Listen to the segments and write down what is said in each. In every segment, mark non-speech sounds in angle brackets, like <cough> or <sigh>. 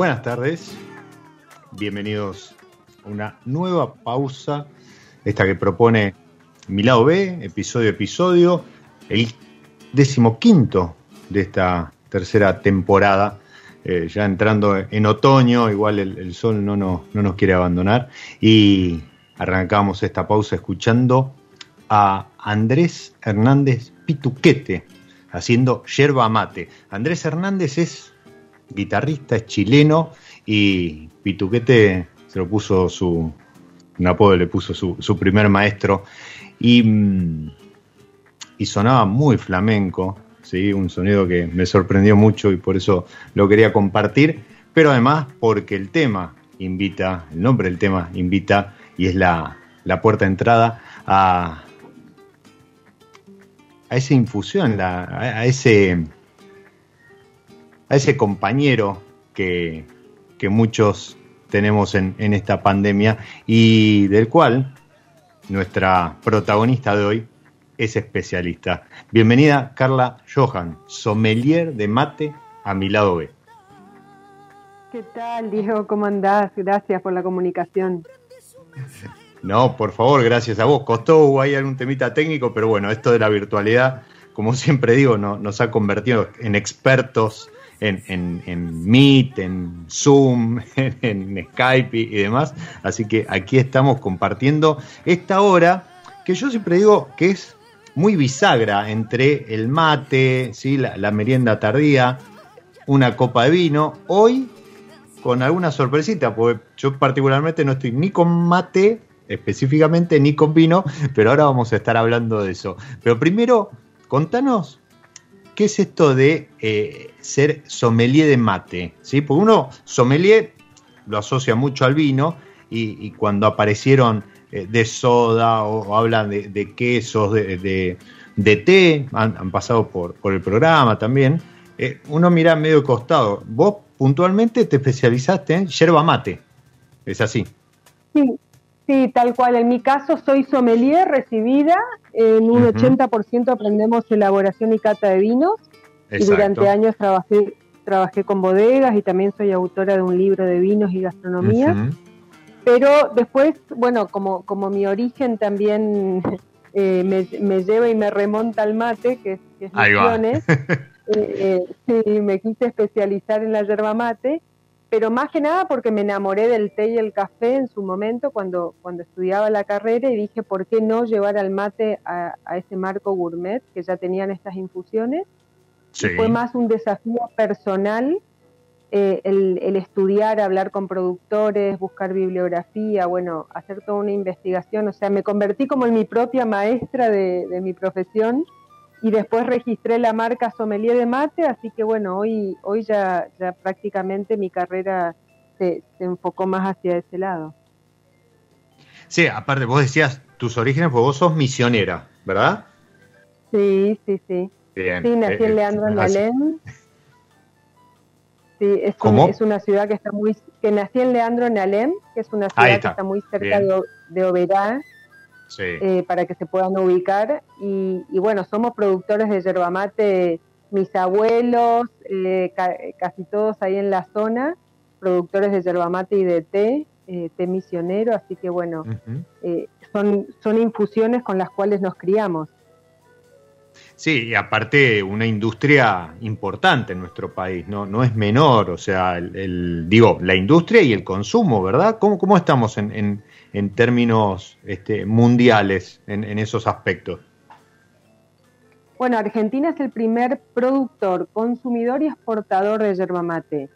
Buenas tardes, bienvenidos a una nueva pausa, esta que propone Mi lado B, episodio a episodio, el decimoquinto de esta tercera temporada, eh, ya entrando en otoño, igual el, sol no, no, no nos quiere abandonar, y arrancamos esta pausa escuchando a Andrés Hernández Pituquete haciendo yerba mate. Andrés Hernández es guitarrista, es chileno y Pituquete se lo puso su, un apodo le puso su, primer maestro y, mm, y, sonaba muy flamenco, ¿sí? un sonido que me sorprendió mucho y por eso lo quería compartir, pero además porque el tema invita, el nombre del tema invita y es la, la puerta de entrada a, a esa infusión, a ese a ese compañero que, muchos tenemos en, esta pandemia y del cual nuestra protagonista de hoy es especialista. Bienvenida Carla Johan, sommelier de mate a mi lado B. ¿Qué tal, Diego? ¿Cómo andás? Gracias por la comunicación. No, por favor, gracias a vos. Costó ahí algún temita técnico, pero bueno, esto de la virtualidad, como siempre digo, nos ha convertido en expertos en, en, Meet, en Zoom, <laughs> en, Skype y, demás. Así que aquí estamos compartiendo esta hora que yo siempre digo que es muy bisagra entre el mate, ¿sí? la, merienda tardía, una copa de vino. Hoy con alguna sorpresita, porque yo particularmente no estoy ni con mate específicamente ni con vino, pero ahora vamos a estar hablando de eso. Pero primero, contanos ¿qué es esto de eh, ser sommelier de mate? ¿Sí? Porque uno, sommelier, lo asocia mucho al vino y, cuando aparecieron eh, de soda o, hablan de, quesos, de, té, han, pasado por, por, el programa también, eh, uno mira medio costado. Vos puntualmente te especializaste en yerba mate. ¿Es así? Sí, sí, tal cual. En mi caso soy sommelier recibida. En un 80% aprendemos elaboración y cata de vinos. Y durante años trabajé, trabajé con bodegas y también soy autora de un libro de vinos y gastronomía. Pero después, bueno, como, como mi origen también eh, me, lleva y me remonta al mate, que es, que Misiones, <laughs> eh, eh, sí, me quise especializar en la yerba mate, pero más que nada porque me enamoré del té y el café en su momento cuando, cuando estudiaba la carrera y dije, ¿por qué no llevar al mate a, ese marco gourmet que ya tenían estas infusiones? fue más un desafío personal eh, el, estudiar, hablar con productores, buscar bibliografía, bueno, hacer toda una investigación, o sea, me convertí como en mi propia maestra de, mi profesión y después registré la marca Sommelier de Mate, así que bueno, hoy, hoy ya, ya prácticamente mi carrera se, enfocó más hacia ese lado. Sí, aparte vos decías tus orígenes, pues vos sos misionera, ¿verdad? Sí, sí, sí. Bien. Sí, nací en eh, Leandro en Sí, es, es, una ciudad que está muy, que nació en Leandro en Alem, que es una ciudad que está muy cerca de, de, Oberá, eh, para que se puedan ubicar. Y, bueno, somos productores de yerba mate, mis abuelos, eh, casi todos ahí en la zona, productores de yerba mate y de té, eh, té misionero, así que bueno, son, son infusiones con las cuales nos criamos. Sí, y aparte una industria importante en nuestro país, no, no es menor, o sea, el, digo, la industria y el consumo, ¿verdad? ¿Cómo, cómo estamos en, en, términos este, mundiales en, en, esos aspectos? Bueno, Argentina es el primer productor, consumidor y exportador de yerba mate.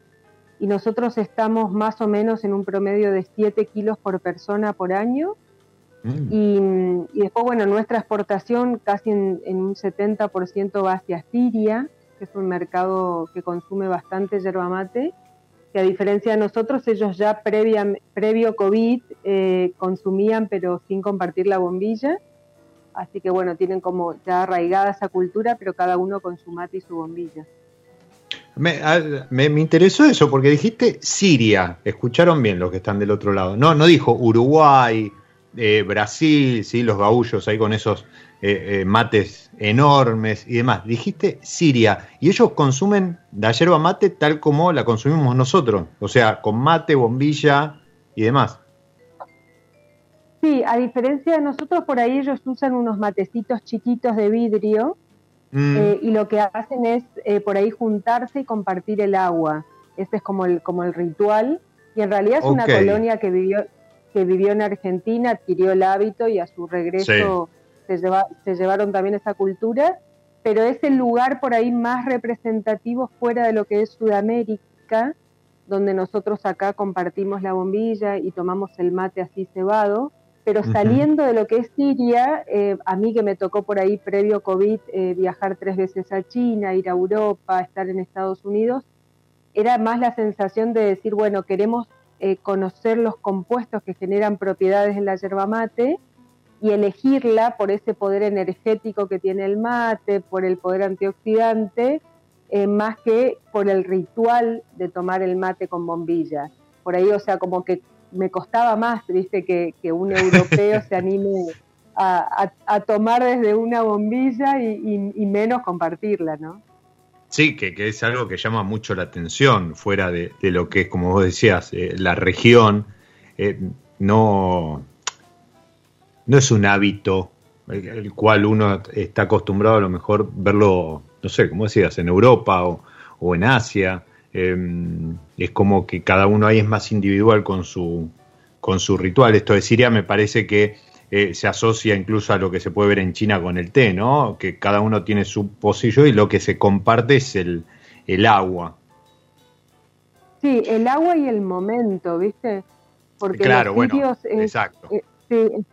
Y nosotros estamos más o menos en un promedio de 7 kilos por persona por año Mm. Y, después, bueno, nuestra exportación casi en, un 70% va hacia Siria, que es un mercado que consume bastante yerba mate, que a diferencia de nosotros, ellos ya previa, previo COVID eh, consumían, pero sin compartir la bombilla. Así que bueno, tienen como ya arraigada esa cultura, pero cada uno con su mate y su bombilla. Me, me, me, interesó eso porque dijiste Siria, escucharon bien los que están del otro lado. No, no dijo Uruguay, eh, Brasil, ¿sí? los gaullos ahí con esos eh, eh, mates enormes y demás. Dijiste Siria, y ellos consumen la yerba mate tal como la consumimos nosotros, o sea, con mate, bombilla y demás. Sí, a diferencia de nosotros, por ahí ellos usan unos matecitos chiquitos de vidrio mm. y lo que hacen es por ahí juntarse y compartir el agua. Ese es como el, como el ritual. Y en realidad es una colonia que vivió, que vivió en Argentina adquirió el hábito y a su regreso se, se llevaron también esa cultura, pero es el lugar por ahí más representativo fuera de lo que es Sudamérica, donde nosotros acá compartimos la bombilla y tomamos el mate así cebado, pero saliendo de lo que es Siria, eh, a mí que me tocó por ahí previo COVID eh, viajar tres veces a China, ir a Europa, estar en Estados Unidos, era más la sensación de decir, bueno, queremos eh, conocer los compuestos que generan propiedades en la yerba mate y elegirla por ese poder energético que tiene el mate, por el poder antioxidante, eh, más que por el ritual de tomar el mate con bombilla. Por ahí, o sea, como que me costaba más, viste, que, un europeo se anime a, tomar desde una bombilla y menos compartirla, ¿no? Sí, que, es algo que llama mucho la atención fuera de, lo que es, como vos decías, eh, la región. Eh, no, no es un hábito el, cual uno está acostumbrado a lo mejor verlo, no sé, como decías, en Europa o, en Asia. Em, es como que cada uno ahí es más individual con su, con su ritual. Esto de Siria me parece que eh, se asocia incluso a lo que se puede ver en China con el té, ¿no? Que cada uno tiene su pocillo y lo que se comparte es el, el agua. Sí, el agua y el momento, ¿viste? Porque claro, bueno, exacto. Eh, sí,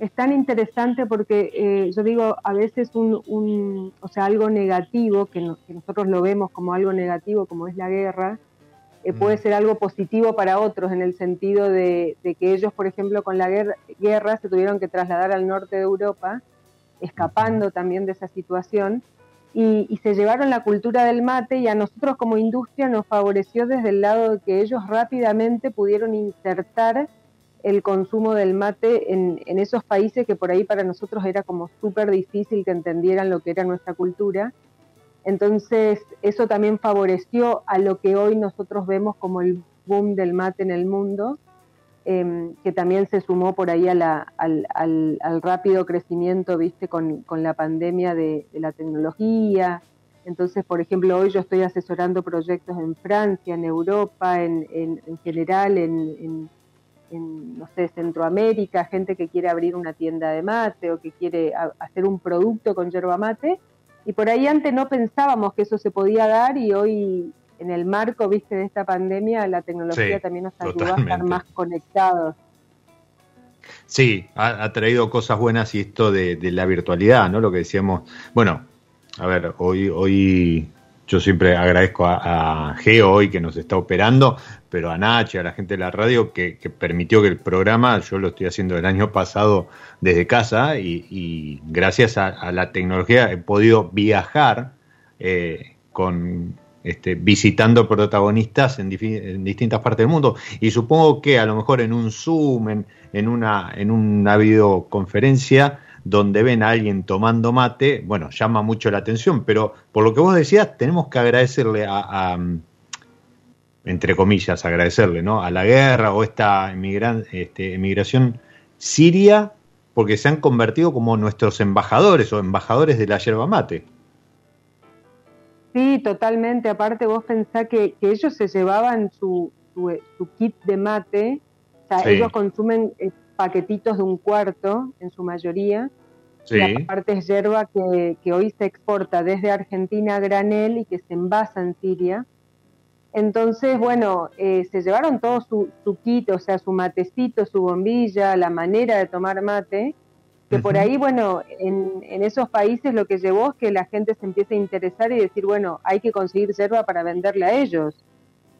es tan interesante porque eh, yo digo a veces un, un, o sea algo negativo que, que, nosotros lo vemos como algo negativo como es la guerra eh, puede mm. ser algo positivo para otros en el sentido de, que ellos, por ejemplo, con la guerra, se tuvieron que trasladar al norte de Europa, escapando también de esa situación. y, se llevaron la cultura del mate y a nosotros como industria nos favoreció desde el lado de que ellos rápidamente pudieron insertar el consumo del mate en, en esos países que por ahí para nosotros era como súper difícil que entendieran lo que era nuestra cultura. Entonces, eso también favoreció a lo que hoy nosotros vemos como el boom del mate en el mundo, em, que también se sumó por ahí al, rápido crecimiento, viste, con, la pandemia de, la tecnología. Entonces, por ejemplo, hoy yo estoy asesorando proyectos en Francia, en Europa, en, general, en, no sé, Centroamérica, gente que quiere abrir una tienda de mate o que quiere hacer un producto con yerba mate y por ahí antes no pensábamos que eso se podía dar y hoy en el marco, viste, de esta pandemia, la tecnología también nos ayudó a estar más conectados. Sí, ha, traído cosas buenas y esto de, de, la virtualidad, ¿no? Lo que decíamos, bueno, a ver, hoy, hoy yo siempre agradezco a, Geo hoy que nos está operando, pero a Nachi, a la gente de la radio que, permitió que el programa, yo lo estoy haciendo el año pasado desde casa y, gracias a, la tecnología he podido viajar eh, con este, visitando protagonistas en, distintas partes del mundo. Y supongo que a lo mejor en un Zoom, en una, en una videoconferencia, donde ven a alguien tomando mate, bueno, llama mucho la atención, pero por lo que vos decías, tenemos que agradecerle a, entre comillas, agradecerle, ¿no? A la guerra o esta emigran, este, emigración siria, porque se han convertido como nuestros embajadores o embajadores de la yerba mate. Sí, totalmente. Aparte, vos pensás que, ellos se llevaban su, su, kit de mate, o sea, ellos consumen eh, paquetitos de un cuarto en su mayoría. Y aparte es hierba que, que, hoy se exporta desde Argentina a granel y que se envasa en Siria. Entonces, bueno, eh, se llevaron todo su, su kit, o sea, su matecito, su bombilla, la manera de tomar mate, que por ahí, bueno, en, en, esos países lo que llevó es que la gente se empiece a interesar y decir, bueno, hay que conseguir hierba para venderla a ellos.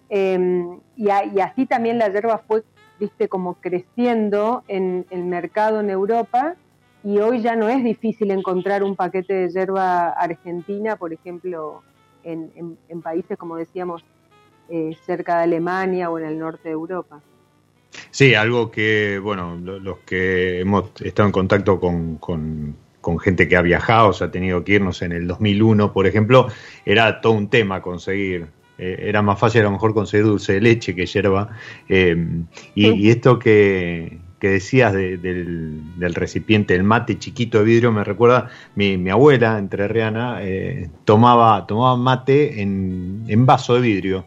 Em, y, y, así también la hierba fue viste, como creciendo en el mercado en Europa y hoy ya no es difícil encontrar un paquete de hierba argentina, por ejemplo, en, países, como decíamos, eh, cerca de Alemania o en el norte de Europa. Sí, algo que, bueno, los que hemos estado en contacto con, con, gente que ha viajado, o se ha tenido que irnos en el 2001, por ejemplo, era todo un tema conseguir era más fácil a lo mejor conseguir dulce de leche que hierba. Eh, y, esto que, decías del, recipiente, el mate chiquito de vidrio, me recuerda, mi, mi abuela, entrerriana, eh, tomaba, tomaba mate en, vaso de vidrio.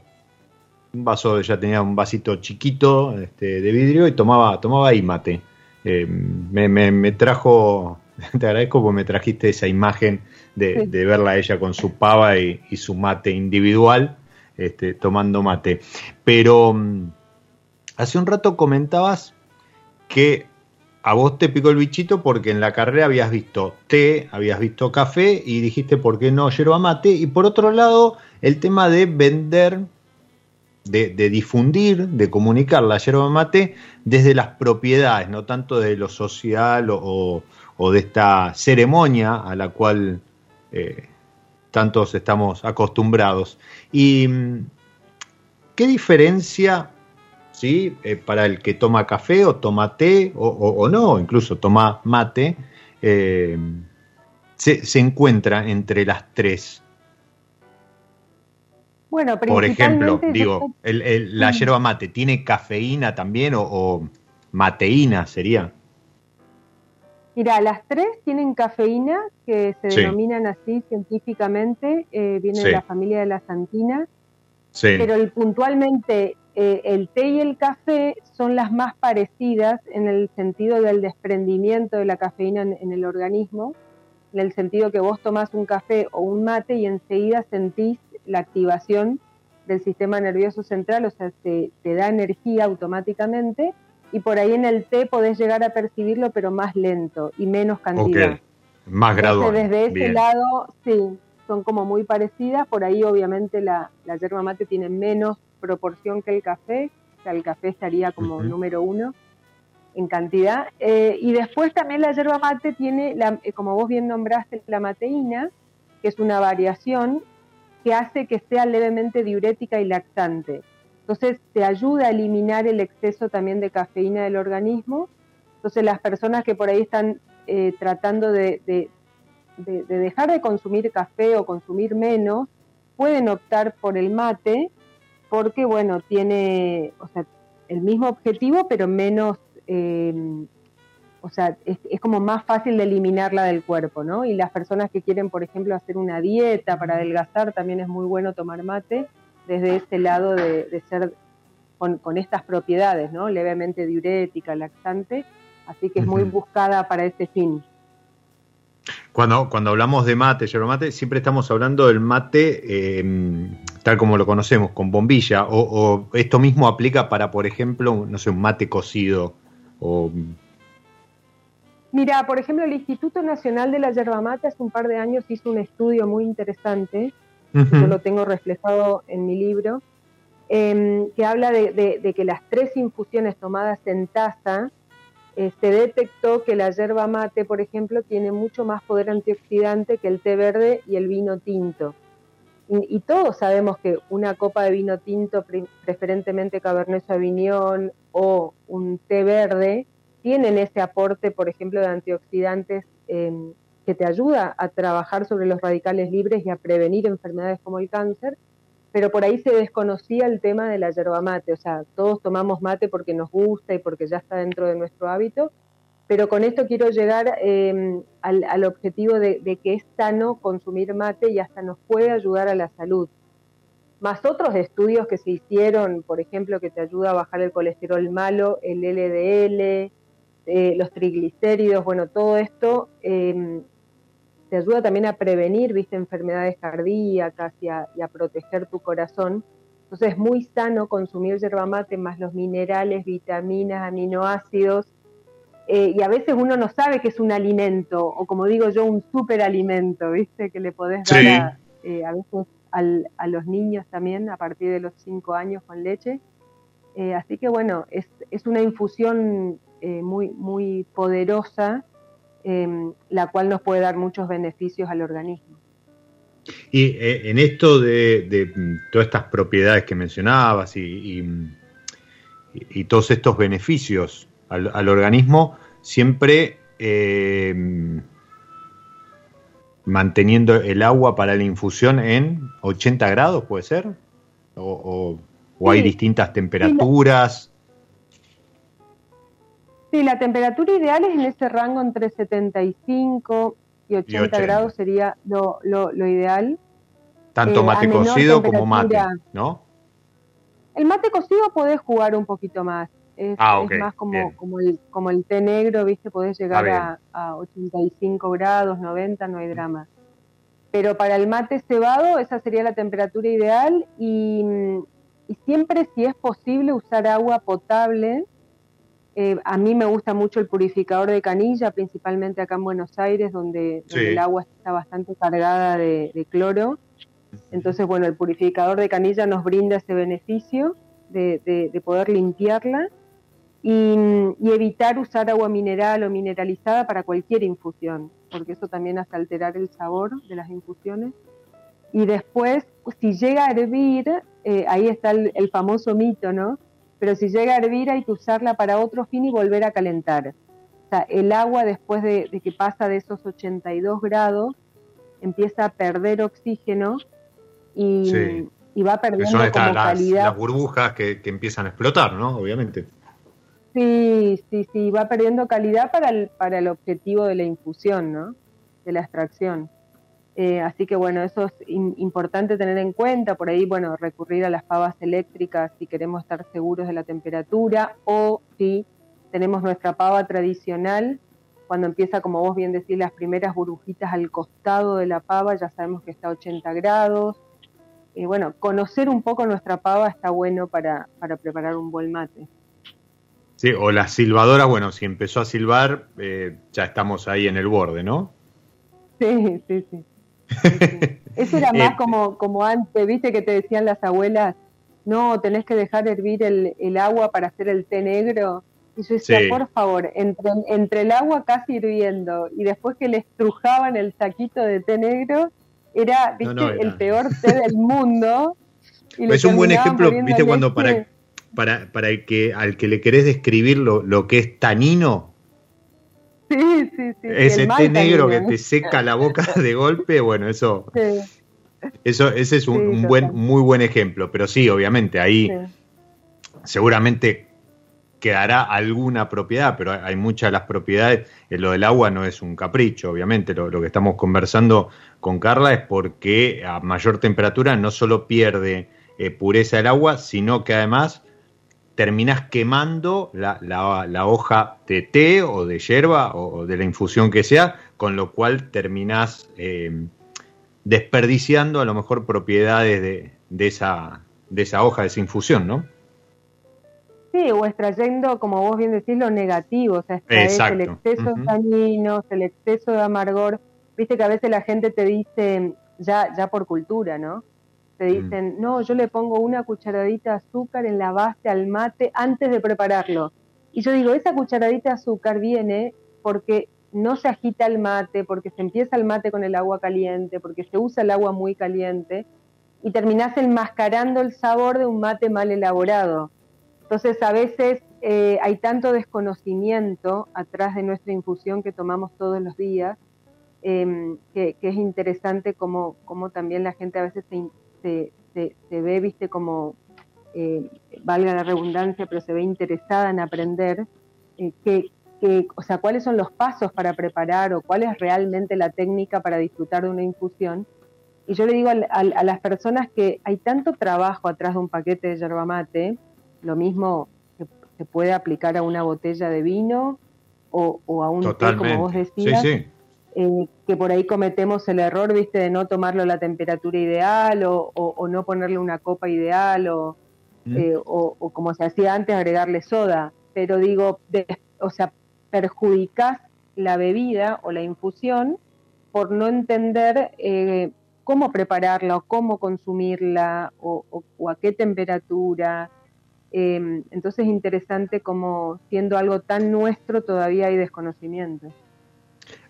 Un vaso, ella tenía un vasito chiquito este, de vidrio y tomaba, tomaba ahí mate. me, me, trajo, <laughs> te agradezco porque me trajiste esa imagen de, verla a ella con su pava y, y su mate individual este, tomando mate. Pero mm, hace un rato comentabas que a vos te picó el bichito porque en la carrera habías visto té, habías visto café y dijiste por qué no yerba mate. Y por otro lado, el tema de vender, de, difundir, de comunicar la yerba mate desde las propiedades, no tanto de lo social o, de esta ceremonia a la cual eh, tantos estamos acostumbrados. ¿Y mm, qué diferencia, sí, eh, para el que toma café o toma té o, no, incluso toma mate, eh, se, encuentra entre las tres? Bueno, Por ejemplo, digo, la yerba mate, ¿tiene cafeína también o mateína sería? Mira, las tres tienen cafeína, que se denominan así científicamente, eh, viene de la familia de la santina, pero puntualmente eh, el té y el café son las más parecidas en el sentido del desprendimiento de la cafeína en, el organismo, en el sentido que vos tomás un café o un mate y enseguida sentís la activación del sistema nervioso central, o sea, te da energía automáticamente y por ahí en el té podés llegar a percibirlo, pero más lento y menos cantidad. Más gradual. desde ese lado, sí, son como muy parecidas. Por ahí, obviamente, la, la yerba mate tiene menos proporción que el café. O sea, el café estaría como número uno en cantidad. Eh, y después también la yerba mate tiene, la, eh, como vos bien nombraste, la mateína, que es una variación que hace que sea levemente diurética y laxante. Entonces te ayuda a eliminar el exceso también de cafeína del organismo. Entonces las personas que por ahí están eh, tratando de, de, dejar de consumir café o consumir menos, pueden optar por el mate porque, bueno, tiene o sea, el mismo objetivo pero menos... Eh, o sea, es, como más fácil de eliminarla del cuerpo, ¿no? Y las personas que quieren, por ejemplo, hacer una dieta para adelgazar, también es muy bueno tomar mate desde ese lado de, ser con, estas propiedades, ¿no? Levemente diurética, laxante, así que es muy buscada para ese fin. Cuando, cuando hablamos de mate, yerba mate, siempre estamos hablando del mate em, tal como lo conocemos, con bombilla, o, o, esto mismo aplica para, por ejemplo, no sé, un mate cocido o Mira, por ejemplo, el Instituto Nacional de la Yerba Mate hace un par de años hizo un estudio muy interesante, yo lo tengo reflejado en mi libro, em, que habla de, que las tres infusiones tomadas en taza, se detectó que la yerba mate, por ejemplo, tiene mucho más poder antioxidante que el té verde y el vino tinto. Y, todos sabemos que una copa de vino tinto, preferentemente Cabernet Sauvignon o un té verde, tienen ese aporte, por ejemplo, de antioxidantes em, que te ayuda a trabajar sobre los radicales libres y a prevenir enfermedades como el cáncer, pero por ahí se desconocía el tema de la yerba mate, o sea, todos tomamos mate porque nos gusta y porque ya está dentro de nuestro hábito, pero con esto quiero llegar em, al, objetivo de, de, que es sano consumir mate y hasta nos puede ayudar a la salud. Más otros estudios que se hicieron, por ejemplo, que te ayuda a bajar el colesterol malo, el LDL, eh, los triglicéridos, bueno, todo esto eh, te ayuda también a prevenir, viste, enfermedades cardíacas y a, proteger tu corazón. Entonces es muy sano consumir yerba mate más los minerales, vitaminas, aminoácidos. Eh, y a veces uno no sabe que es un alimento, o como digo yo, un superalimento, ¿viste? Que le podés dar a, a, veces a los niños también a partir de los 5 años con leche. así que bueno, es, es una infusión eh, muy, muy poderosa, em, la cual nos puede dar muchos beneficios al organismo. Y eh, en esto de, mm, todas estas propiedades que mencionabas y, y, todos estos beneficios al, organismo, siempre em, manteniendo el agua para la infusión en 80 grados, ¿puede ser? ¿O, hay distintas temperaturas? Sí, la temperatura ideal es en ese rango entre 75 y 80, grados sería lo, ideal. Tanto eh, mate cocido como mate, ¿no? El mate cocido podés jugar un poquito más. Es, ah, más como, como, el, como el té negro, ¿viste? Podés llegar a, 85 grados, 90, no hay drama. Pero para el mate cebado, esa sería la temperatura ideal y, y siempre, si es posible, usar agua potable eh, a mí me gusta mucho el purificador de canilla, principalmente acá en Buenos Aires, donde, el agua está bastante cargada de, cloro. Entonces, bueno, el purificador de canilla nos brinda ese beneficio de, poder limpiarla y, evitar usar agua mineral o mineralizada para cualquier infusión, porque eso también hace alterar el sabor de las infusiones. Y después, si llega a hervir, eh, ahí está el famoso mito, ¿no? Pero si llega a hervir hay que usarla para otro fin y volver a calentar. O sea, el agua después de, que pasa de esos 82 grados empieza a perder oxígeno y, va perdiendo como calidad. Las burbujas que, empiezan a explotar, ¿no? Obviamente. Sí, sí, sí, va perdiendo calidad para el, para el objetivo de la infusión, ¿no? De la extracción. Eh, así que bueno, eso es importante tener en cuenta. Por ahí, bueno, recurrir a las pavas eléctricas si queremos estar seguros de la temperatura o si tenemos nuestra pava tradicional, cuando empieza, como vos bien decís, las primeras burbujitas al costado de la pava, ya sabemos que está a 80 grados. Y bueno, conocer un poco nuestra pava está bueno para, para preparar un buen mate. Sí, o la silbadora, bueno, si empezó a silbar, eh, ya estamos ahí en el borde, ¿no? Sí, sí, sí. <laughs> Eso era más eh, como, como antes, viste que te decían las abuelas, no, tenés que dejar hervir el, agua para hacer el té negro. Y yo decía, por favor, entre, entre el agua casi hirviendo y después que le estrujaban el saquito de té negro, era ¿viste? el peor té del mundo. <laughs> es un buen ejemplo, viste, cuando para, para, para el que, al que le querés describir lo, lo que es tanino, Sí, sí, sí. Ese té negro que te seca la boca <laughs> de golpe, bueno, eso. Eso, ese es un, buen, muy buen ejemplo. Pero sí, obviamente, ahí seguramente quedará alguna propiedad, pero hay muchas de las propiedades. En lo del agua no es un capricho, obviamente. Lo, que estamos conversando con Carla es porque a mayor temperatura no solo pierde eh, pureza del agua, sino que además terminás quemando la, la, hoja de té o de hierba o de la infusión que sea, con lo cual terminás eh, desperdiciando a lo mejor propiedades de, de, esa, de esa hoja, de esa infusión, ¿no? Sí, o extrayendo, como vos bien decís, lo negativo, o sea, el exceso de taninos, el exceso de amargor. Viste que a veces la gente te dice, ya, ya por cultura, ¿no? Te mm. dicen, no, yo le pongo una cucharadita de azúcar en la base al mate antes de prepararlo. Y yo digo, esa cucharadita de azúcar viene porque no se agita el mate, porque se empieza el mate con el agua caliente, porque se usa el agua muy caliente, y terminás enmascarando el sabor de un mate mal elaborado. Entonces, a veces eh, hay tanto desconocimiento atrás de nuestra infusión que tomamos todos los días, em, que, es interesante como, como también la gente a veces se, se, se, ve, viste, como, eh, valga la redundancia, pero se ve interesada en aprender eh, que, o sea, cuáles son los pasos para preparar o cuál es realmente la técnica para disfrutar de una infusión. Y yo le digo a, las personas que hay tanto trabajo atrás de un paquete de yerba mate, lo mismo que se puede aplicar a una botella de vino o, a un té, como vos decías. Sí, sí. Eh, que por ahí cometemos el error, viste, de no tomarlo a la temperatura ideal o, no ponerle una copa ideal mm. eh, o, como se hacía antes, agregarle soda. Pero digo, o sea, perjudicas la bebida o la infusión por no entender eh, cómo prepararla o cómo consumirla o, a qué temperatura. Em, entonces es interesante como siendo algo tan nuestro todavía hay desconocimiento.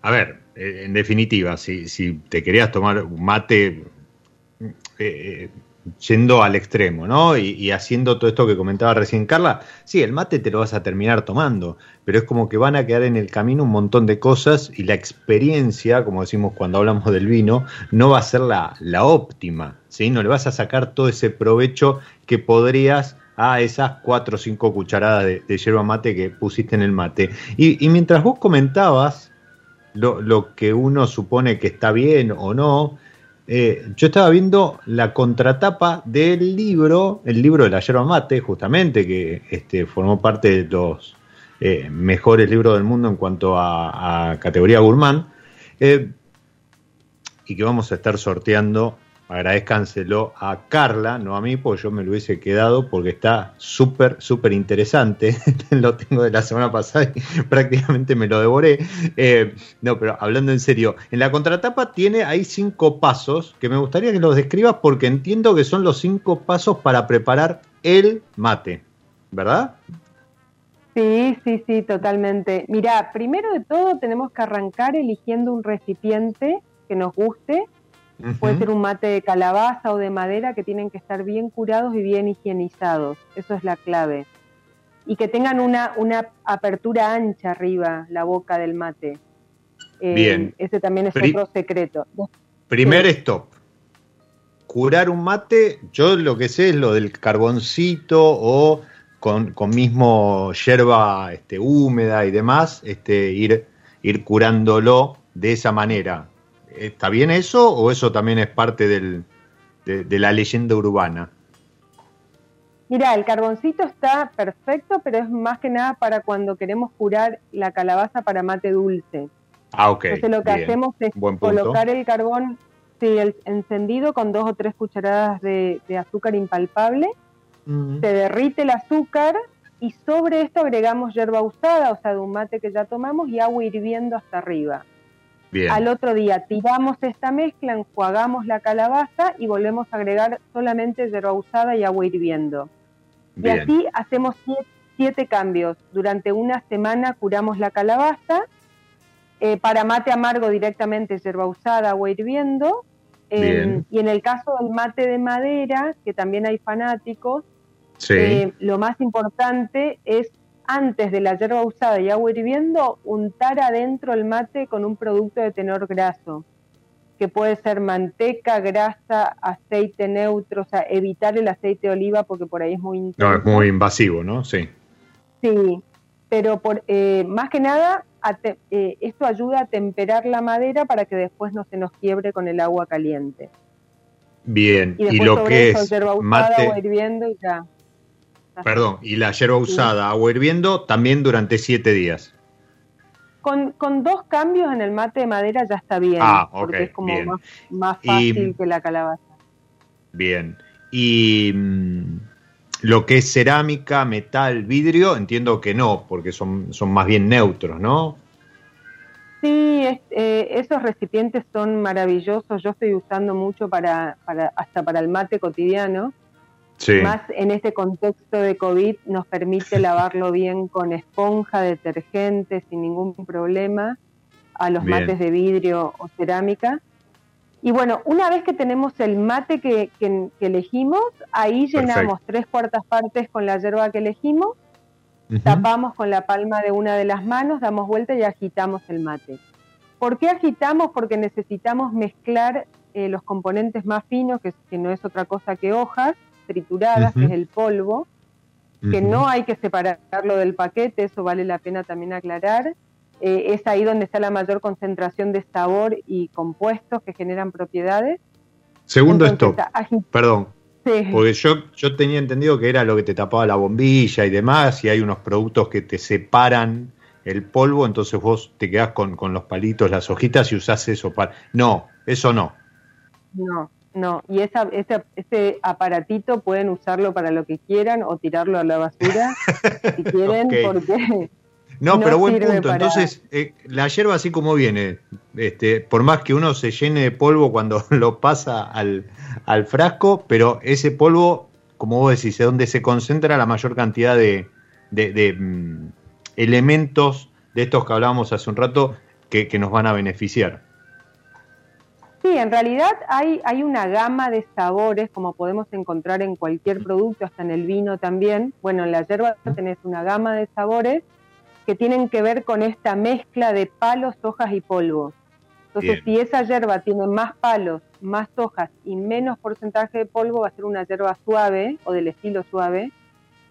A ver, eh, en definitiva, si, si te querías tomar un mate eh, eh, yendo al extremo, ¿no? Y, haciendo todo esto que comentaba recién Carla, sí, el mate te lo vas a terminar tomando, pero es como que van a quedar en el camino un montón de cosas y la experiencia, como decimos cuando hablamos del vino, no va a ser la, la óptima, ¿sí? No le vas a sacar todo ese provecho que podrías a esas cuatro o cinco cucharadas de, de yerba mate que pusiste en el mate. Y, y mientras vos comentabas lo, que uno supone que está bien o no. Eh, yo estaba viendo la contratapa del libro, el libro de la yerba mate, justamente, que este, formó parte de los eh, mejores libros del mundo en cuanto a, categoría gourmand, eh, y que vamos a estar sorteando agradezcanselo a Carla, no a mí, porque yo me lo hubiese quedado porque está súper, súper interesante. <laughs> lo tengo de la semana pasada y <laughs> prácticamente me lo devoré. Eh, no, pero hablando en serio, en la contratapa tiene ahí cinco pasos que me gustaría que los describas porque entiendo que son los cinco pasos para preparar el mate, ¿verdad? Sí, sí, sí, totalmente. Mira, primero de todo tenemos que arrancar eligiendo un recipiente que nos guste Puede ser un mate de calabaza o de madera que tienen que estar bien curados y bien higienizados. Eso es la clave. Y que tengan una, una apertura ancha arriba, la boca del mate. Eh, bien. Ese también es otro secreto. Primer stop. Curar un mate, yo lo que sé es lo del carboncito o con, con mismo hierba este, húmeda y demás, este, ir, ir curándolo de esa manera ¿Está bien eso o eso también es parte del, de, la leyenda urbana? Mira, el carboncito está perfecto, pero es más que nada para cuando queremos curar la calabaza para mate dulce. Ah, ok. Entonces lo que hacemos es colocar el carbón, sí, el encendido con dos o tres cucharadas de, azúcar impalpable, se derrite el azúcar y sobre esto agregamos hierba usada, o sea, de un mate que ya tomamos y agua hirviendo hasta arriba. Al otro día tiramos esta mezcla, enjuagamos la calabaza y volvemos a agregar solamente hierba usada y agua hirviendo. Y así hacemos siete, cambios. Durante una semana curamos la calabaza. Eh, para mate amargo directamente hierba usada, agua hirviendo. Em, y en el caso del mate de madera, que también hay fanáticos, eh, lo más importante es antes de la hierba usada y agua hirviendo, untar adentro el mate con un producto de tenor graso, que puede ser manteca, grasa, aceite neutro, o sea, evitar el aceite de oliva porque por ahí es muy intenso. No, es muy invasivo, ¿no? Sí. Sí, pero por, eh, más que nada eh, esto ayuda a temperar la madera para que después no se nos quiebre con el agua caliente. Bien, y, lo que es mate... agua hirviendo y ya. Perdón, y la hierba usada, agua hirviendo, también durante siete días. Con, dos cambios en el mate de madera ya está bien, ah, porque es como más, fácil que la calabaza. Bien, y mm, lo que es cerámica, metal, vidrio, entiendo que no, porque son, son más bien neutros, ¿no? Sí, eh, esos recipientes son maravillosos. Yo estoy usando mucho para, para hasta para el mate cotidiano. Sí. Más en este contexto de COVID nos permite lavarlo bien con esponja, detergente, sin ningún problema, a los mates de vidrio o cerámica. Y bueno, una vez que tenemos el mate que, elegimos, ahí llenamos tres cuartas partes con la hierba que elegimos, tapamos con la palma de una de las manos, damos vuelta y agitamos el mate. ¿Por qué agitamos? Porque necesitamos mezclar eh, los componentes más finos, que, no es otra cosa que hojas trituradas, que es el polvo, que no hay que separarlo del paquete, eso vale la pena también aclarar. Eh, es ahí donde está la mayor concentración de sabor y compuestos que generan propiedades. Segundo esto, perdón, porque yo, yo tenía entendido que era lo que te tapaba la bombilla y demás, y hay unos productos que te separan el polvo, entonces vos te quedás con, los palitos, las hojitas y usás eso para... No, eso no. No, no, y esa, ese, ese aparatito pueden usarlo para lo que quieran o tirarlo a la basura si <laughs> quieren, porque no, pero buen punto. Entonces, eh, la hierba así como viene, este, por más que uno se llene de polvo cuando <laughs> lo pasa al, frasco, pero ese polvo, como vos decís, es donde se concentra la mayor cantidad de, mm, elementos de estos que hablábamos hace un rato que, nos van a beneficiar. Sí, en realidad hay, hay una gama de sabores, como podemos encontrar en cualquier producto, hasta en el vino también. Bueno, en la hierba tenés una gama de sabores que tienen que ver con esta mezcla de palos, hojas y polvo. Entonces, si esa hierba tiene más palos, más hojas y menos porcentaje de polvo, va a ser una hierba suave o del estilo suave.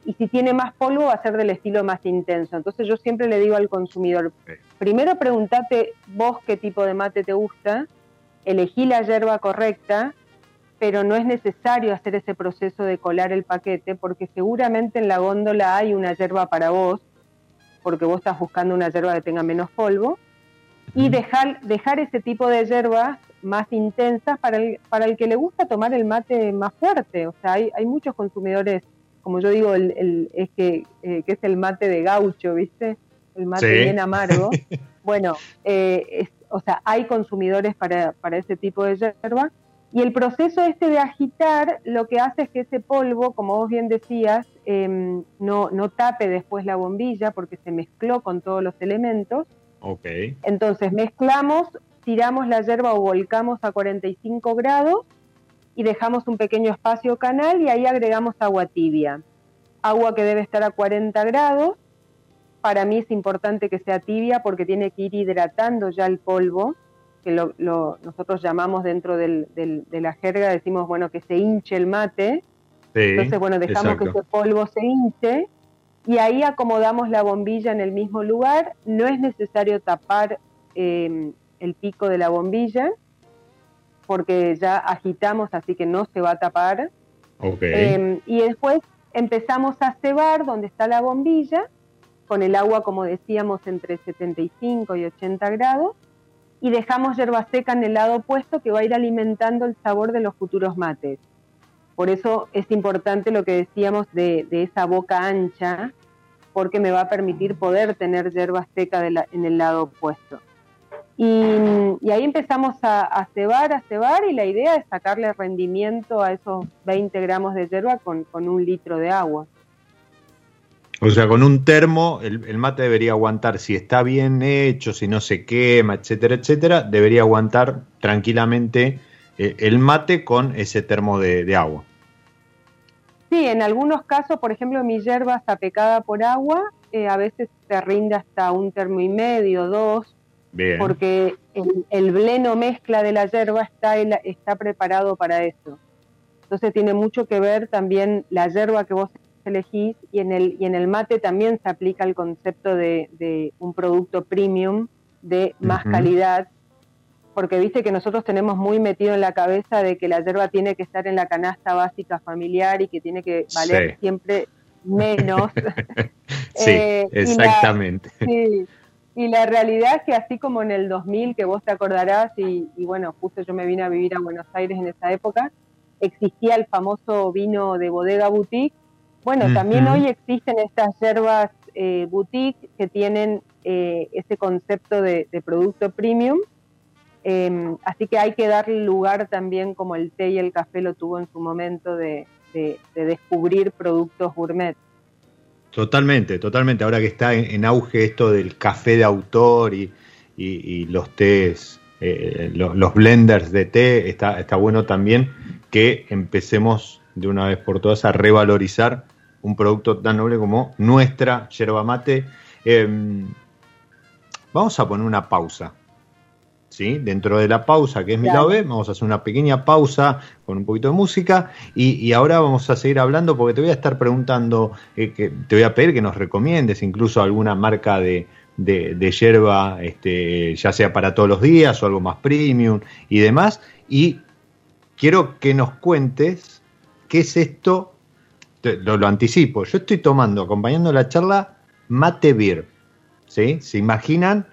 Y si tiene más polvo, va a ser del estilo más intenso. Entonces, yo siempre le digo al consumidor, primero pregúntate vos qué tipo de mate te gusta, elegí la hierba correcta, pero no es necesario hacer ese proceso de colar el paquete, porque seguramente en la góndola hay una hierba para vos porque vos estás buscando una hierba que tenga menos polvo, y dejar, dejar ese tipo de hierbas más intensas para el, para el que le gusta tomar el mate más fuerte. O sea, hay, hay muchos consumidores, como yo digo, el, es que, eh, que es el mate de gaucho, ¿viste? El mate bien amargo. <laughs> bueno, eh, o sea, hay consumidores para, para ese tipo de hierba y el proceso este de agitar lo que hace es que ese polvo, como vos bien decías, em, no, no tape después la bombilla porque se mezcló con todos los elementos. Ok. Entonces mezclamos, tiramos la hierba o volcamos a 45 grados y dejamos un pequeño espacio canal y ahí agregamos agua tibia. Agua que debe estar a 40 grados. Para mí es importante que sea tibia porque tiene que ir hidratando ya el polvo que lo, nosotros llamamos dentro del, de la jerga, decimos, bueno, que se hinche el mate. Entonces, bueno, dejamos que ese polvo se hinche y ahí acomodamos la bombilla en el mismo lugar. No es necesario tapar em, el pico de la bombilla porque ya agitamos, así que no se va a tapar. Em, y después empezamos a cebar donde está la bombilla, con el agua, como decíamos, entre 75 y 80 grados y dejamos hierba seca en el lado opuesto que va a ir alimentando el sabor de los futuros mates. Por eso es importante lo que decíamos de, esa boca ancha, porque me va a permitir poder tener hierba seca en el lado opuesto. Y, ahí empezamos a, cebar, a cebar, y la idea es sacarle rendimiento a esos 20 gramos de hierba con un litro de agua. O sea, con un termo el, mate debería aguantar, si está bien hecho, si no se quema, etcétera, etcétera, debería aguantar tranquilamente eh, el mate con ese termo de, agua. Sí, en algunos casos, por ejemplo, mi yerba está pecada por agua, eh, a veces se rinde hasta un termo y medio, dos, porque el, el, bleno mezcla de la yerba está, está preparado para eso. Entonces tiene mucho que ver también la yerba que vos elegís y en el, y en el mate también se aplica el concepto de, un producto premium de más calidad, porque viste que nosotros tenemos muy metido en la cabeza de que la yerba tiene que estar en la canasta básica familiar y que tiene que valer siempre menos. <laughs> <laughs> sí, eh, exactamente. <laughs> Y la realidad es que así como en el 2000, que vos te acordarás, y, bueno, justo yo me vine a vivir a Buenos Aires en esa época, existía el famoso vino de bodega boutique. Bueno, también hoy existen estas hierbas eh, boutique que tienen eh, ese concepto de, producto premium. Em, así que hay que darle lugar también, como el té y el café lo tuvo en su momento, de descubrir productos gourmet. Totalmente, totalmente. Ahora que está en, auge esto del café de autor y, los tés, eh, los, blenders de té, está, está bueno también que empecemos de una vez por todas a revalorizar un producto tan noble como nuestra yerba mate. Em, vamos a poner una pausa ¿sí? Dentro de la pausa, que es mi lado B, vamos a hacer una pequeña pausa con un poquito de música y, ahora vamos a seguir hablando porque te voy a estar preguntando, eh, que te voy a pedir que nos recomiendes incluso alguna marca de, de, yerba, este, ya sea para todos los días o algo más premium y demás. Y quiero que nos cuentes qué es esto, lo, lo anticipo, yo estoy tomando, acompañando la charla, mate beer. ¿Sí? ¿Se imaginan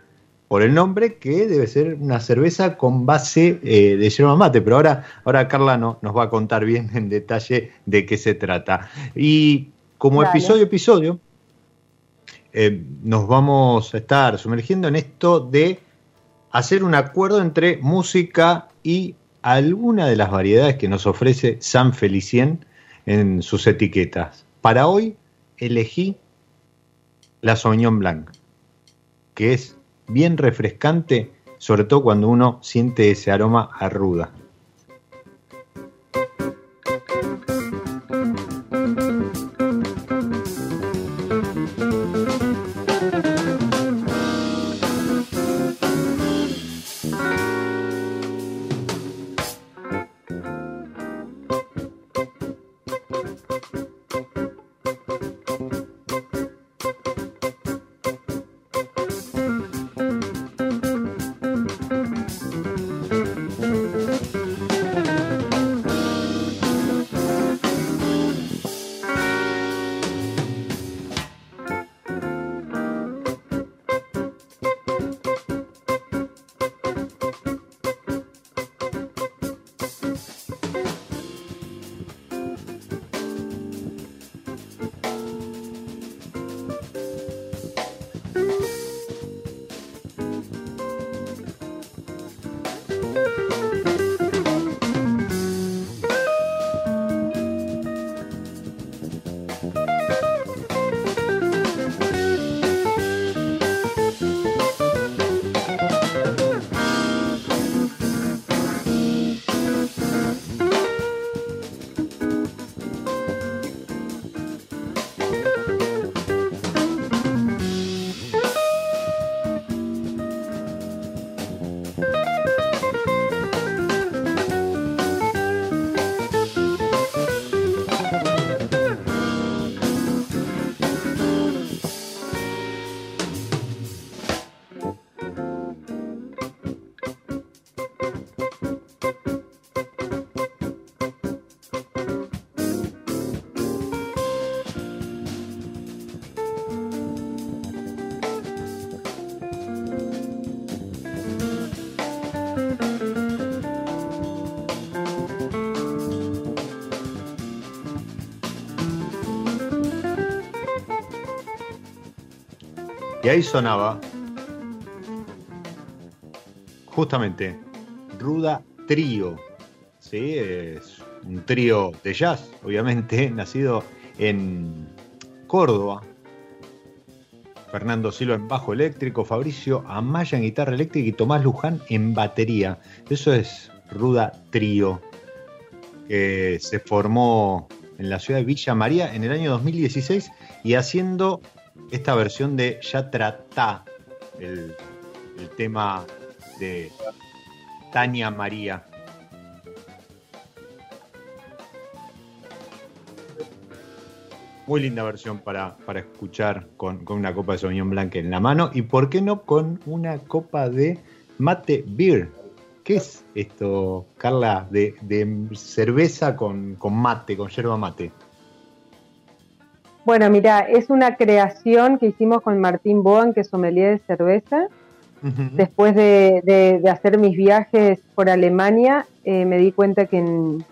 por el nombre, que debe ser una cerveza con base eh, de yerba mate. Pero ahora, ahora Carla no, nos va a contar bien en detalle de qué se trata. Y como episodio episodio, eh, nos vamos a estar sumergiendo en esto de hacer un acuerdo entre música y alguna de las variedades que nos ofrece San Felicien en sus etiquetas. Para hoy elegí la Sauvignon Blanc, que es bien refrescante, sobre todo cuando uno siente ese aroma a ruda. Ahí sonaba justamente Ruda Trío. ¿sí? Es un trío de jazz, obviamente, <laughs> nacido en Córdoba. Fernando Silva en bajo eléctrico, Fabricio Amaya en guitarra eléctrica y Tomás Luján en batería. Eso es Ruda Trío, que se formó en la ciudad de Villa María en el año 2016 y haciendo esta versión de Ya Tratá, el, tema de Tania María. Muy linda versión para, escuchar con, una copa de Sauvignon Blanc en la mano y, ¿por qué no, con una copa de mate beer? ¿Qué es esto, Carla, de, cerveza con, mate, con yerba mate? Bueno, mira, es una creación que hicimos con Martín Boan, que es sommelier de cerveza. Después de, hacer mis viajes por Alemania, eh, me di cuenta que en,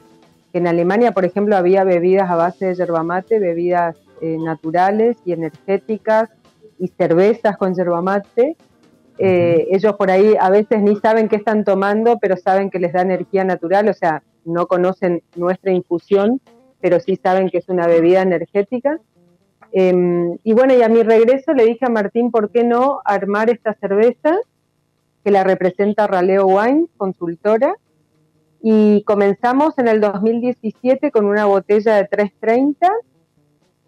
en Alemania, por ejemplo, había bebidas a base de yerba mate, bebidas eh, naturales y energéticas y cervezas con yerba mate. Eh, ellos por ahí a veces ni saben qué están tomando, pero saben que les da energía natural, o sea, no conocen nuestra infusión, pero sí saben que es una bebida energética. Em, y bueno, y a mi regreso le dije a Martín, ¿por qué no armar esta cerveza que la representa Raleo Wine, consultora? y comenzamos en el 2017 con una botella de 330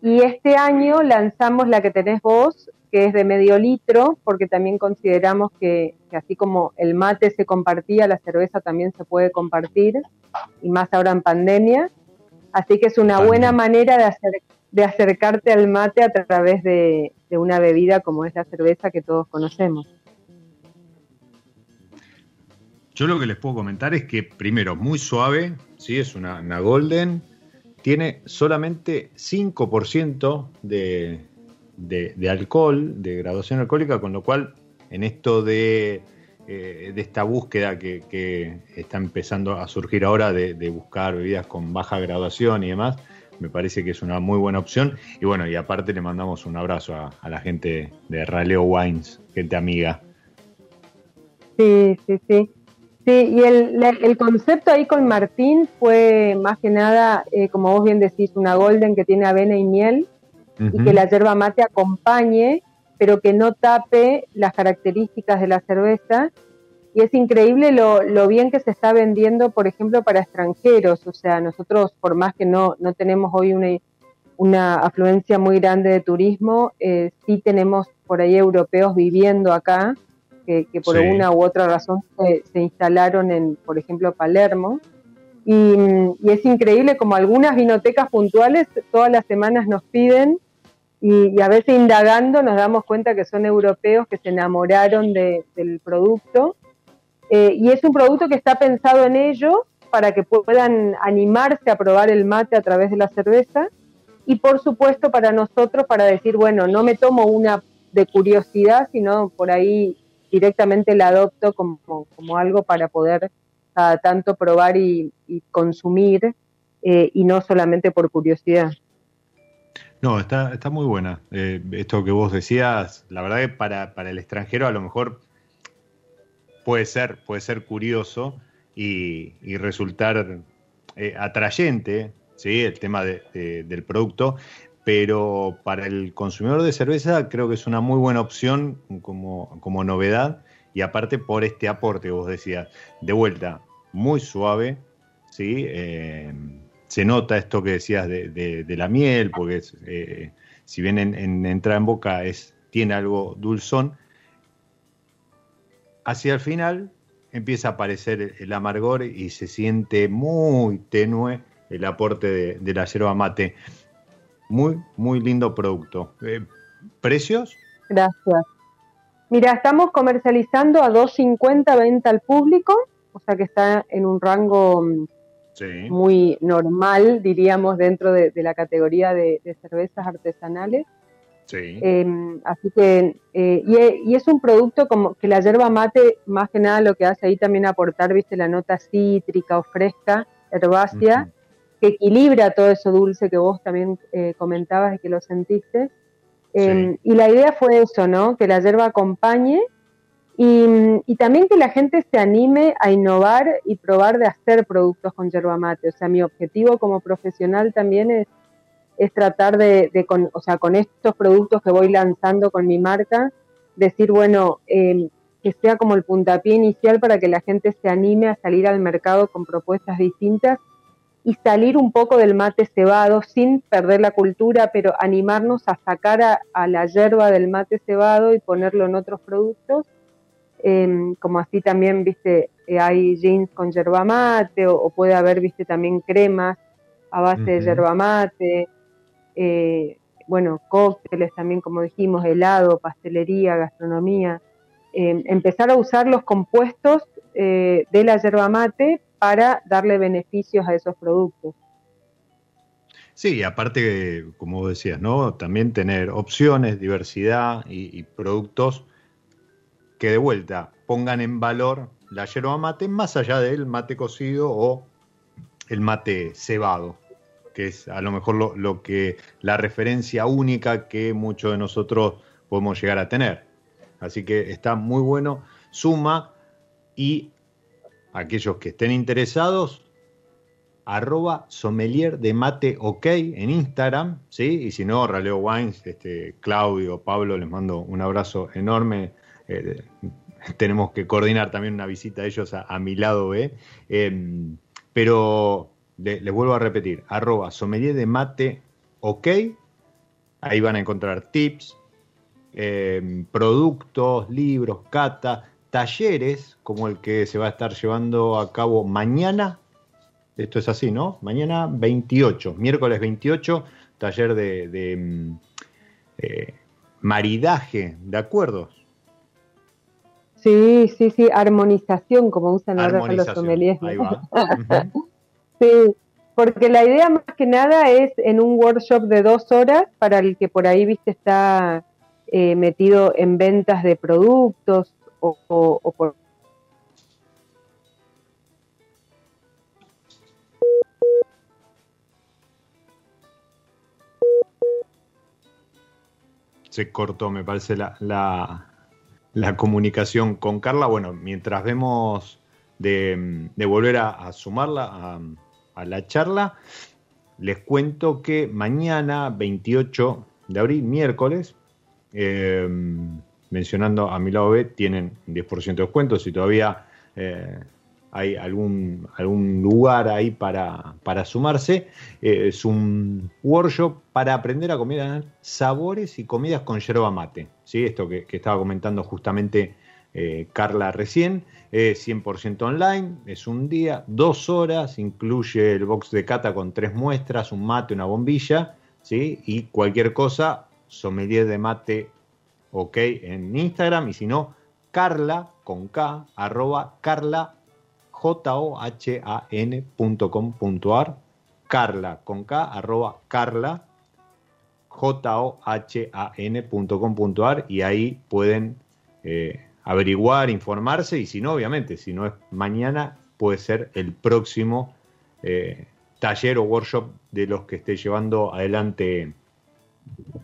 y este año lanzamos la que tenés vos, que es de medio litro, porque también consideramos que, así como el mate se compartía, la cerveza también se puede compartir, y más ahora en pandemia. Así que es una buena manera de, hacer, de acercarte al mate a través de una bebida como es la cerveza que todos conocemos. Yo lo que les puedo comentar es que, primero, muy suave, ¿sí? es una, Golden, tiene solamente 5% de, de, alcohol, de graduación alcohólica, con lo cual, en esto de, eh, de esta búsqueda que, está empezando a surgir ahora de, buscar bebidas con baja graduación y demás, me parece que es una muy buena opción. Y bueno, y aparte le mandamos un abrazo a, a la gente de Raleo Wines, gente amiga. Sí, sí, sí. Sí, y el, concepto ahí con Martín fue más que nada, eh, como vos bien decís, una golden que tiene avena y miel y que la yerba mate acompañe, pero que no tape las características de la cerveza. Y es increíble lo, lo bien que se está vendiendo, por ejemplo, para extranjeros. O sea, nosotros, por más que no, no tenemos hoy una, una afluencia muy grande de turismo, eh, sí tenemos por ahí europeos viviendo acá que, por una u otra razón se, instalaron en, por ejemplo, Palermo. Y, es increíble como algunas vinotecas puntuales todas las semanas nos piden y, a veces indagando nos damos cuenta que son europeos que se enamoraron del producto. Eh, y es un producto que está pensado en ellos para que puedan animarse a probar el mate a través de la cerveza y por supuesto para nosotros para decir, bueno, no me tomo una de curiosidad, sino por ahí directamente la adopto como, como algo para poder cada tanto probar y, consumir eh, y no solamente por curiosidad. No, está, está muy buena. Eh, esto que vos decías, la verdad que para, para, el extranjero a lo mejor puede ser, puede ser curioso y, resultar eh, atrayente, ¿sí? el tema del producto, pero para el consumidor de cerveza creo que es una muy buena opción como, novedad y aparte por este aporte vos decías, de vuelta, muy suave, ¿sí? Eh, se nota esto que decías de, la miel, porque eh, si bien en, entra en boca es, tiene algo dulzón, hacia el final empieza a aparecer el amargor y se siente muy tenue el aporte de, de la yerba mate. Muy, muy lindo producto. Eh, ¿Precios? Gracias. Mira, estamos comercializando a 2.50 venta al público, o sea que está en un rango mm, muy normal, diríamos, dentro de, la categoría de, cervezas artesanales. Sí. Em, así que, eh, y, es un producto como que la yerba mate, más que nada lo que hace ahí también aportar, viste, la nota cítrica o fresca, herbácea, que equilibra todo eso dulce que vos también eh, comentabas y que lo sentiste. Em, y la idea fue eso, ¿no? Que la hierba acompañe y, también que la gente se anime a innovar y probar de hacer productos con yerba mate. O sea, mi objetivo como profesional también es, es tratar de, con, o sea, con estos productos que voy lanzando con mi marca, decir, bueno, em, que sea como el puntapié inicial para que la gente se anime a salir al mercado con propuestas distintas y salir un poco del mate cebado sin perder la cultura, pero animarnos a sacar a, la hierba del mate cebado y ponerlo en otros productos, em, como así también, viste, eh, hay jeans con yerba mate o, puede haber, viste, también cremas a base de yerba mate, eh, bueno, cócteles también, como dijimos, helado, pastelería, gastronomía. Em, empezar a usar los compuestos eh, de la yerba mate para darle beneficios a esos productos. Sí, aparte, como decías, ¿no? También tener opciones, diversidad y, productos que de vuelta pongan en valor la yerba mate más allá del mate cocido o el mate cebado, que es a lo mejor lo, que la referencia única que muchos de nosotros podemos llegar a tener. Así que está muy bueno, suma y aquellos que estén interesados, arroba sommelier de mate en Instagram, ¿sí? Y si no, Raleo Wines, este, Claudio, Pablo, les mando un abrazo enorme. Eh, tenemos que coordinar también una visita a ellos a, mi lado B. Em, pero les vuelvo a repetir, arroba sommelier de mate ok. Ahí van a encontrar tips, em, productos, libros, cata, talleres como el que se va a estar llevando a cabo mañana. Esto es así, ¿no? Mañana 28, miércoles 28, taller de, mm, eh, maridaje de acuerdos. Sí, sí, sí, armonización, como usan ahora los sommeliers. Sí, porque la idea más que nada es en un workshop de dos horas para el que por ahí, viste, está eh, metido en ventas de productos o, por se cortó, me parece, la, la, comunicación con Carla. Bueno, mientras vemos de, volver a, sumarla la charla, les cuento que mañana, 28 de abril, miércoles, eh, mencionando a mi lado B, tienen 10% de descuento. Si todavía eh, hay algún, algún lugar ahí para, para sumarse, eh, es un workshop para aprender a comer sabores y comidas con yerba mate. ¿sí? Esto que, estaba comentando justamente eh, Carla recién. Es 100% online, es un día, dos horas, incluye el box de cata con tres muestras, un mate, una bombilla, ¿sí? y cualquier cosa, sommelier de mate ok en Instagram y si no, carla con K, arroba carla j o h a n.com.ar carla con K, arroba carla j o h a n.com.ar y ahí pueden eh, averiguar, informarse y si no, obviamente, si no es mañana, puede ser el próximo eh, taller o workshop de los que esté llevando adelante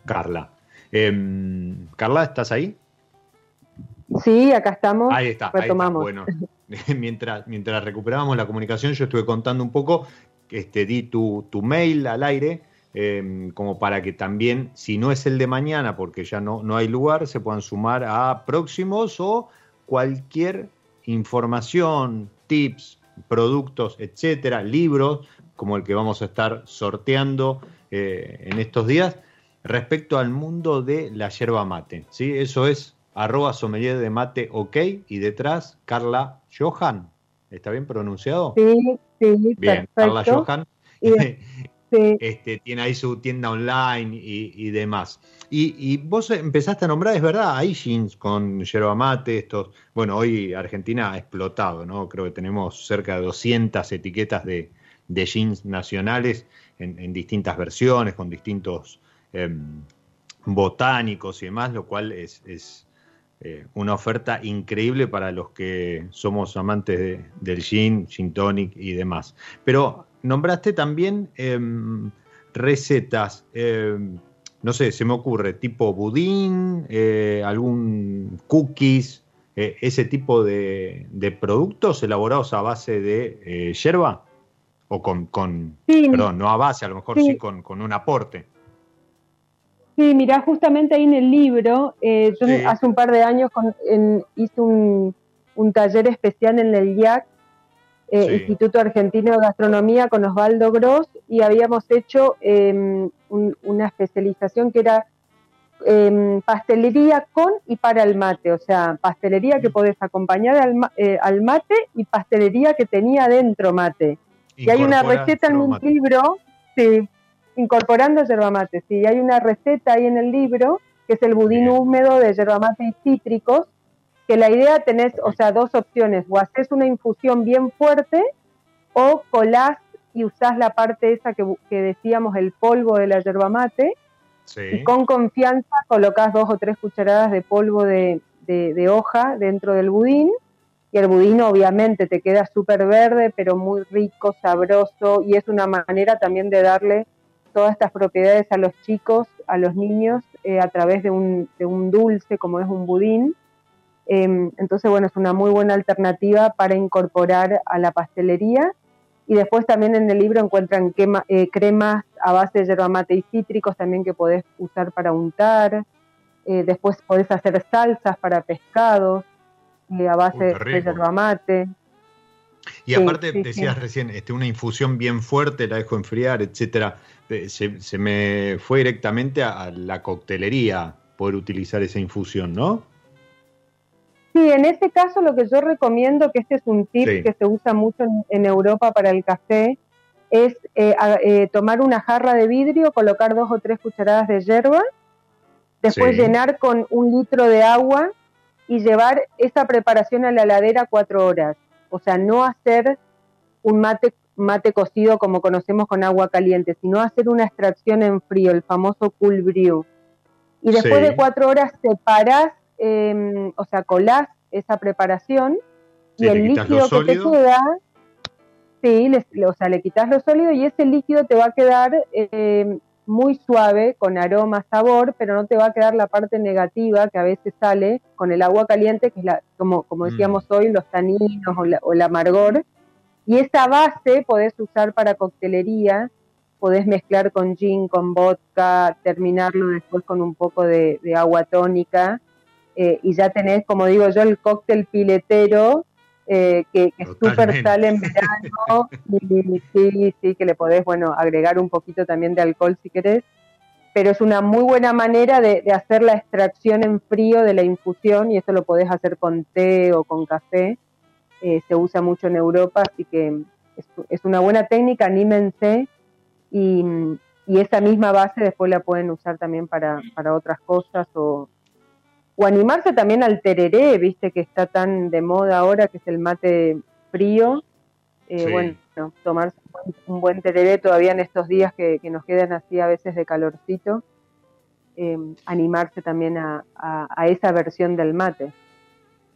Carla. Em, Carla, ¿estás ahí? Sí, acá estamos. Ahí está. Retomamos. Bueno, <laughs> mientras, mientras recuperábamos la comunicación, yo estuve contando un poco, este, di tu, mail al aire, em, como para que también, si no es el de mañana, porque ya no, no hay lugar, se puedan sumar a próximos o cualquier información, tips, productos, etcétera, libros, como el que vamos a estar sorteando eh, en estos días respecto al mundo de la yerba mate. ¿sí? Eso es arroba sommelier de mate ok y detrás Carla Johan. ¿Está bien pronunciado? Sí, sí, bien. Carla Johan. <laughs> Este, tiene ahí su tienda online y, demás. Y, vos empezaste a nombrar, es verdad, hay jeans con yerba mate, estos, bueno, hoy Argentina ha explotado, ¿no? Creo que tenemos cerca de 200 etiquetas de, jeans nacionales en, distintas versiones, con distintos Em, botánicos y demás, lo cual es, eh, una oferta increíble para los que somos amantes del gin, gin tonic y demás. Pero nombraste también em, recetas, em, no sé, se me ocurre, tipo budín, eh, algún cookies, eh, ese tipo de, productos elaborados a base de yerba o con, perdón, no a base, a lo mejor sí, con, con un aporte. Sí, mira, justamente ahí en el libro, eh, yo hace un par de años hice un, taller especial en el IAC, eh, Instituto Argentino de Gastronomía, con Osvaldo Gross, y habíamos hecho em, una especialización que era em, pastelería con y para el mate, o sea, pastelería que podés acompañar al, eh, al mate y pastelería que tenía dentro mate. y hay una receta en un libro, sí, incorporando yerba mate. Sí, hay una receta ahí en el libro, que es el budín húmedo de yerba mate y cítricos, que la idea tenés, o sea, dos opciones, o haces una infusión bien fuerte o colás y usás la parte esa que, decíamos, el polvo de la yerba mate, y con confianza colocas dos o tres cucharadas de polvo de, de hoja dentro del budín, y el budín obviamente te queda súper verde, pero muy rico, sabroso, y es una manera también de darle todas estas propiedades a los chicos, a los niños, eh, a través de un, de un, dulce como es un budín. Em, entonces, bueno, es una muy buena alternativa para incorporar a la pastelería. Y después también en el libro encuentran eh, cremas a base de yerba mate y cítricos también que podés usar para untar. Eh, después podés hacer salsas para pescados a base de yerba mate. Y aparte, decías recién, este, una infusión bien fuerte, la dejo enfriar, etcétera. Eh, se, me fue directamente a, la coctelería poder utilizar esa infusión, ¿no? Sí, en ese caso lo que yo recomiendo, que este es un tip que se usa mucho en, Europa para el café, es eh, eh, tomar una jarra de vidrio, colocar dos o tres cucharadas de hierba, después llenar con un litro de agua y llevar esa preparación a la heladera cuatro horas. O sea, no hacer un mate mate cocido como conocemos con agua caliente, sino hacer una extracción en frío, el famoso cool brew. Y después de cuatro horas separás, em, o sea, colás esa preparación y el líquido que te queda, sí, o sea, le quitas lo sólido y ese líquido te va a quedar em, muy suave, con aroma, sabor, pero no te va a quedar la parte negativa que a veces sale con el agua caliente, que es la, como, como decíamos mm. hoy, los taninos o, o el amargor. Y esa base podés usar para coctelería, podés mezclar con gin, con vodka, terminarlo después con un poco de, agua tónica eh, y ya tenés, como digo yo, el cóctel piletero eh, que, que súper sale en verano. <laughs> Y sí, sí, que le podés, bueno, agregar un poquito también de alcohol si querés, pero es una muy buena manera de, de hacer la extracción en frío de la infusión y eso lo podés hacer con té o con café. Eh, se usa mucho en Europa, así que es, una buena técnica, anímense. Y, esa misma base después la pueden usar también para, para otras cosas o, o animarse también al tereré, viste que está tan de moda ahora, que es el mate frío. Eh, bueno, tomarse un buen tereré todavía en estos días que, nos quedan así a veces de calorcito, eh, animarse también a, a, esa versión del mate.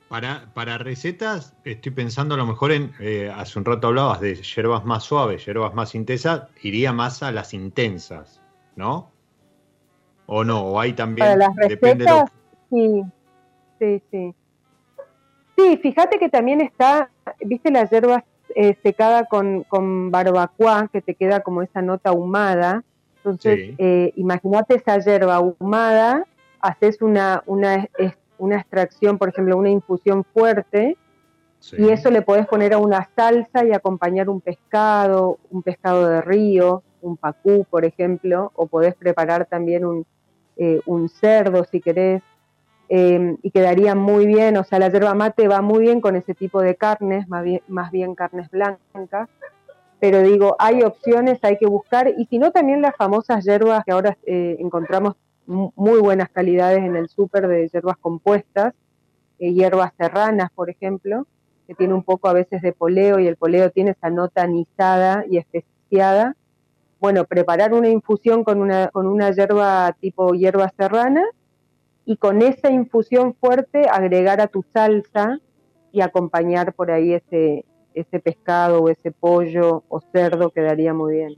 Para, para recetas, estoy pensando a lo mejor en, eh, hace un rato hablabas de hierbas más suaves, hierbas más intensas, iría más a las intensas, ¿no? ¿O no? ¿O hay también? Para las recetas, sí, sí, sí. Sí, fíjate que también está, viste las hierbas eh, secada con, con barbacoa, que te queda como esa nota ahumada. Entonces, eh, imagínate esa hierba ahumada, haces una, una una extracción, por ejemplo, una infusión fuerte, y eso le podés poner a una salsa y acompañar un pescado, un pescado de río, un pacú, por ejemplo, o podés preparar también un, eh, un cerdo si querés, em, y quedaría muy bien, o sea, la yerba mate va muy bien con ese tipo de carnes, más bien, carnes blancas, pero digo, hay opciones, hay que buscar, y si no, también las famosas hierbas que ahora eh, encontramos muy buenas calidades en el súper de hierbas compuestas, eh, hierbas serranas, por ejemplo, que tiene un poco a veces de poleo y el poleo tiene esa nota anisada y especiada. Bueno, preparar una infusión con una, con una hierba tipo hierba serrana y con esa infusión fuerte agregar a tu salsa y acompañar por ahí ese, ese pescado o ese pollo o cerdo quedaría muy bien.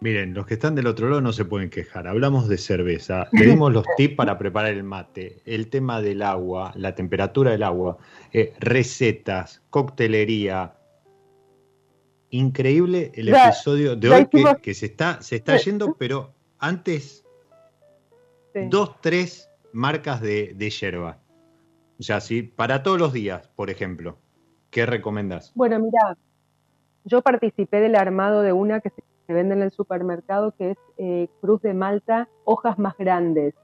Miren, los que están del otro lado no se pueden quejar. Hablamos de cerveza, <laughs> le dimos los tips para preparar el mate, el tema del agua, la temperatura del agua, eh, recetas, coctelería. Increíble el episodio de hoy que, se está, se está yendo, pero antes, dos, tres marcas de, de yerba. O sea, sí, para todos los días, por ejemplo, ¿qué recomendás? Bueno, mira, yo participé del armado de una que se vende en el supermercado, que es eh, Cruz de Malta, hojas más grandes.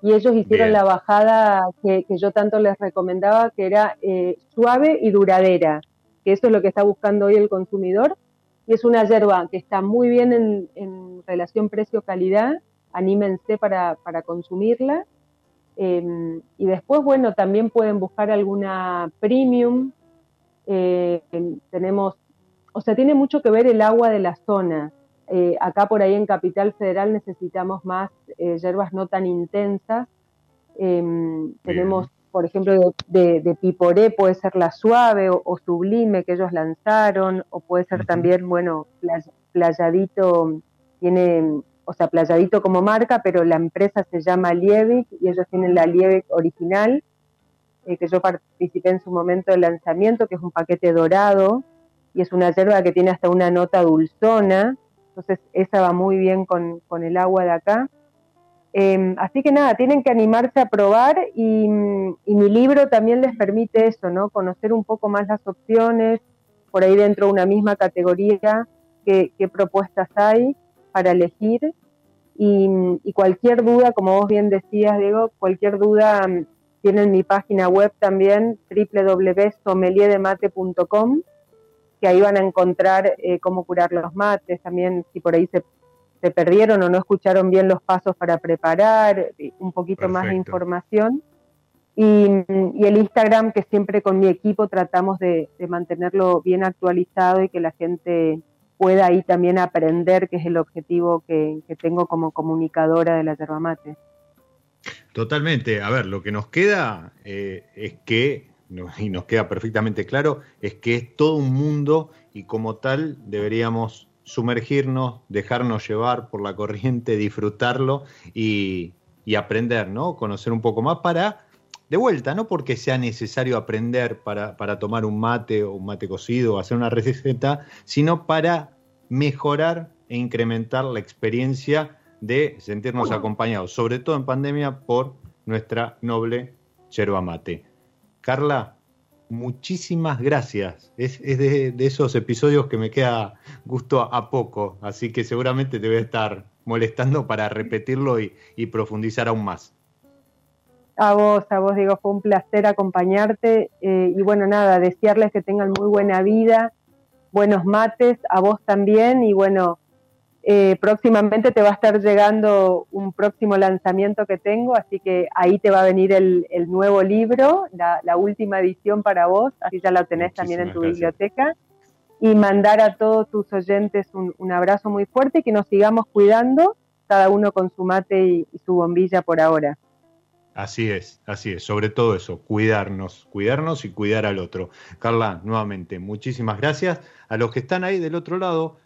Y ellos hicieron la bajada que, yo tanto les recomendaba, que era eh, suave y duradera, que eso es lo que está buscando hoy el consumidor. Y es una yerba que está muy bien en, relación precio-calidad, anímense para, para consumirla Em, y después, bueno, también pueden buscar alguna premium. Eh, tenemos, o sea, tiene mucho que ver el agua de la zona. Eh, acá por ahí en Capital Federal necesitamos más eh, hierbas no tan intensas. Em, tenemos, por ejemplo, de, piporé puede ser la suave o, sublime que ellos lanzaron, o puede ser también, bueno, playadito, tiene o sea, Playadito como marca, pero la empresa se llama Liebig y ellos tienen la Liebig original, eh, que yo participé en su momento del lanzamiento, que es un paquete dorado y es una yerba que tiene hasta una nota dulzona, entonces esa va muy bien con, el agua de acá. Em, así que nada, tienen que animarse a probar y, mi libro también les permite eso, ¿no? Conocer un poco más las opciones, por ahí dentro de una misma categoría, qué propuestas hay para elegir y, cualquier duda, como vos bien decías, Diego, cualquier duda mm, tienen mi página web también, www.someliedemate.com, que ahí van a encontrar eh, cómo curar los mates, también si por ahí se, se, perdieron o no escucharon bien los pasos para preparar, un poquito más de información. Y, y, el Instagram, que siempre con mi equipo tratamos de, de mantenerlo bien actualizado y que la gente pueda ahí también aprender, que es el objetivo que, tengo como comunicadora de la yerba mate. Totalmente. A ver, lo que nos queda eh, es que, y nos queda perfectamente claro, es que es todo un mundo y como tal deberíamos sumergirnos, dejarnos llevar por la corriente, disfrutarlo y, y aprender, ¿no? Conocer un poco más para de vuelta, no porque sea necesario aprender para, tomar un mate o un mate cocido o hacer una <laughs> receta, sino para mejorar e incrementar la experiencia de sentirnos acompañados, sobre todo en pandemia, por nuestra noble yerba mate. Carla, muchísimas gracias. Es, de, esos episodios que me queda gusto a, poco, así que seguramente te voy a estar molestando para repetirlo y profundizar aún más. A vos, a vos, digo, fue un placer acompañarte eh, y bueno, nada, desearles que tengan muy buena vida, buenos mates, a vos también y bueno, eh, próximamente te va a estar llegando un próximo lanzamiento que tengo, así que ahí te va a venir el, nuevo libro, la, última edición para vos, así ya la tenés también en tu biblioteca. Y mandar a todos tus oyentes un, abrazo muy fuerte y que nos sigamos cuidando, cada uno con su mate y su bombilla por ahora. Así es, así es, sobre todo eso, cuidarnos, cuidarnos y cuidar al otro. Carla, nuevamente, muchísimas gracias. A los que están ahí del otro lado,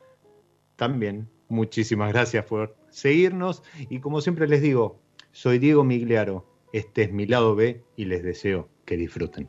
también muchísimas gracias por seguirnos. Y como siempre les digo, soy Diego Migliaro, este es mi lado B y les deseo que disfruten.